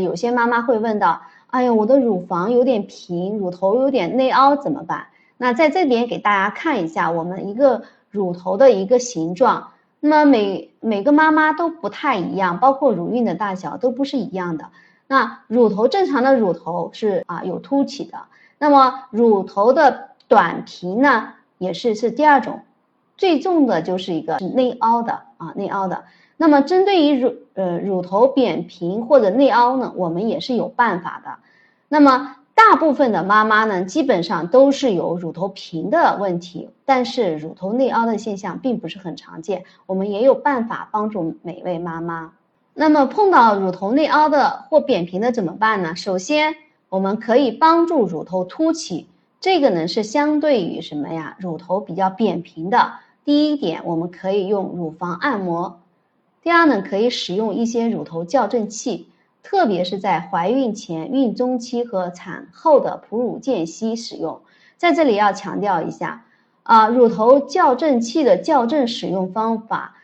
有些妈妈会问到：“哎呀，我的乳房有点平，乳头有点内凹，怎么办？”那在这边给大家看一下我们一个乳头的一个形状。那么每每个妈妈都不太一样，包括乳晕的大小都不是一样的。那乳头正常的乳头是啊有凸起的，那么乳头的短平呢也是是第二种，最重的就是一个是内凹的啊内凹的。那么针对于乳呃乳头扁平或者内凹呢，我们也是有办法的。那么。大部分的妈妈呢，基本上都是有乳头平的问题，但是乳头内凹的现象并不是很常见。我们也有办法帮助每位妈妈。那么碰到乳头内凹的或扁平的怎么办呢？首先，我们可以帮助乳头凸起，这个呢是相对于什么呀？乳头比较扁平的。第一点，我们可以用乳房按摩；第二呢，可以使用一些乳头矫正器。特别是在怀孕前、孕中期和产后的哺乳间隙使用，在这里要强调一下啊，乳头矫正器的矫正使用方法，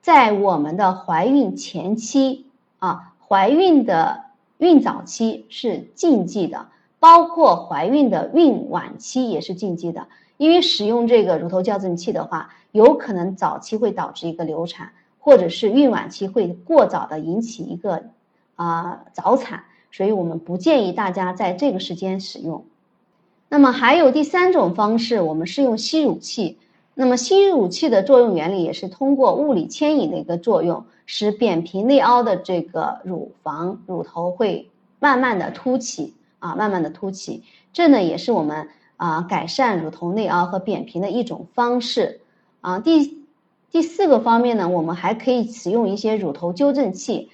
在我们的怀孕前期啊，怀孕的孕早期是禁忌的，包括怀孕的孕晚期也是禁忌的，因为使用这个乳头矫正器的话，有可能早期会导致一个流产，或者是孕晚期会过早的引起一个。啊，早产，所以我们不建议大家在这个时间使用。那么还有第三种方式，我们是用吸乳器。那么吸乳器的作用原理也是通过物理牵引的一个作用，使扁平内凹的这个乳房乳头会慢慢的凸起啊，慢慢的凸起。这呢也是我们啊改善乳头内凹和扁平的一种方式啊。第第四个方面呢，我们还可以使用一些乳头纠正器。